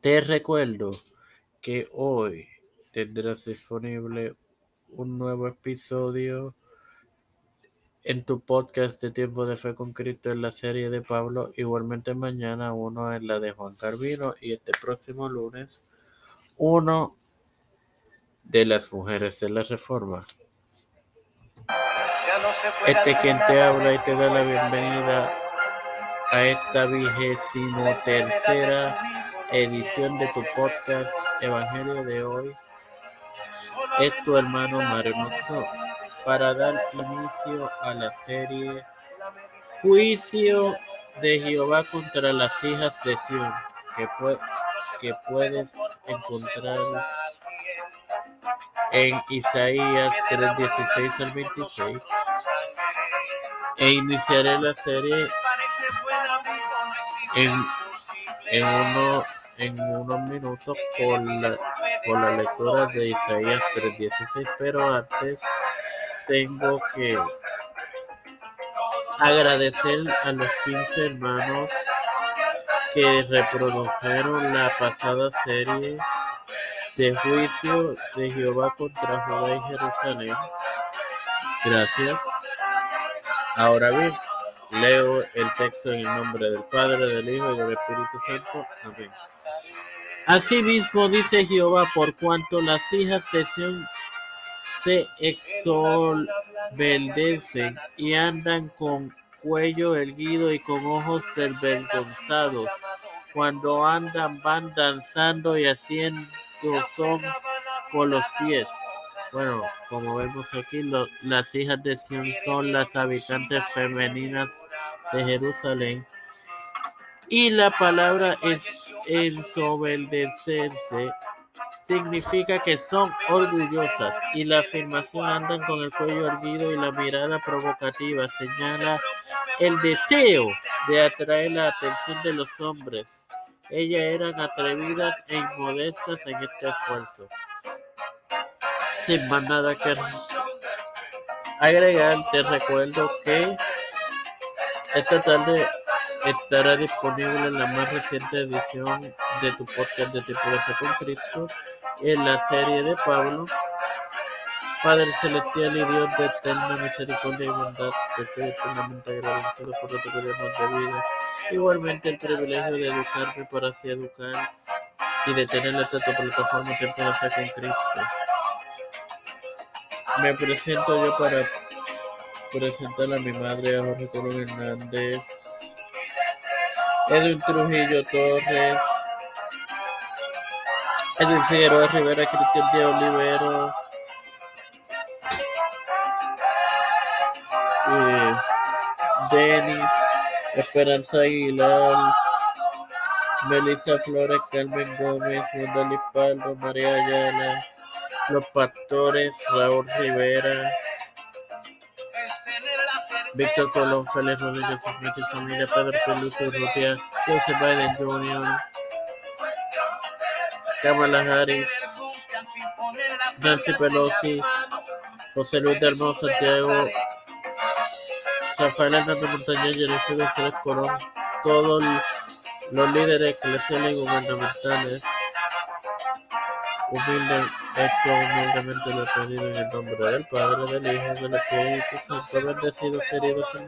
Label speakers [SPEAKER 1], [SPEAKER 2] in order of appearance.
[SPEAKER 1] Te recuerdo que hoy tendrás disponible un nuevo episodio en tu podcast de Tiempo de Fe con Cristo en la serie de Pablo. Igualmente mañana uno en la de Juan Carvino y este próximo lunes uno de las mujeres de la Reforma. Este quien te habla y te da la bienvenida a esta vigésimo tercera edición de tu podcast Evangelio de hoy. Es tu hermano Mario para dar inicio a la serie Juicio de Jehová contra las hijas de Sion, que, que puedes encontrar en Isaías 3:16 al 26 e iniciaré la serie en, en, uno, en unos minutos con la, con la lectura de Isaías 3:16, pero antes tengo que agradecer a los 15 hermanos que reprodujeron la pasada serie de juicio de Jehová contra Judá y Jerusalén. Gracias. Ahora bien, leo el texto en el nombre del Padre, del Hijo y del Espíritu Santo. Amén. Asimismo dice Jehová, por cuanto las hijas se exolbedecen y andan con cuello erguido y con ojos desvergonzados. Cuando andan van danzando y haciendo son por los pies. Bueno, como vemos aquí, las hijas de Sion son las habitantes femeninas de Jerusalén. Y la palabra es ensoberdecerse significa que son orgullosas y la afirmación andan con el cuello erguido y la mirada provocativa señala el deseo de atraer la atención de los hombres. Ellas eran atrevidas e inmodestas en este esfuerzo. Sin más nada que agregar, te recuerdo que esta tarde estará disponible en la más reciente edición de tu podcast de de con Cristo en la serie de Pablo. Padre celestial y Dios de eterna misericordia y bondad, te estoy eternamente agradecido por lo que de vida. Igualmente el privilegio de educarme para así educar y de tener esta plataforma Fe con Cristo. Me presento yo para presentar a mi madre, a Jorge Colón Hernández, Edwin Trujillo Torres, Edwin Figueroa Rivera, Cristian de Olivero, eh, Denis, Esperanza Aguilar, Melissa Flores, Carmen Gómez, Mondali Paldo, María Ayala, Los Pastores, Raúl Rivera, Víctor Colón, Félix Rodríguez Smith familia, Pedro Peluso Rutia, Joseph Biden Jr., Kamala Harris, Nancy Pelosi, José Luis del Hermoso Santiago, Rafael Hernández Montañez, Jericho González Colón, todos los líderes eclesiales y gubernamentales humilde, esto humildemente lo he pedido en el nombre del Padre, del Hijo y del Espíritu Santo, bendecido, queridos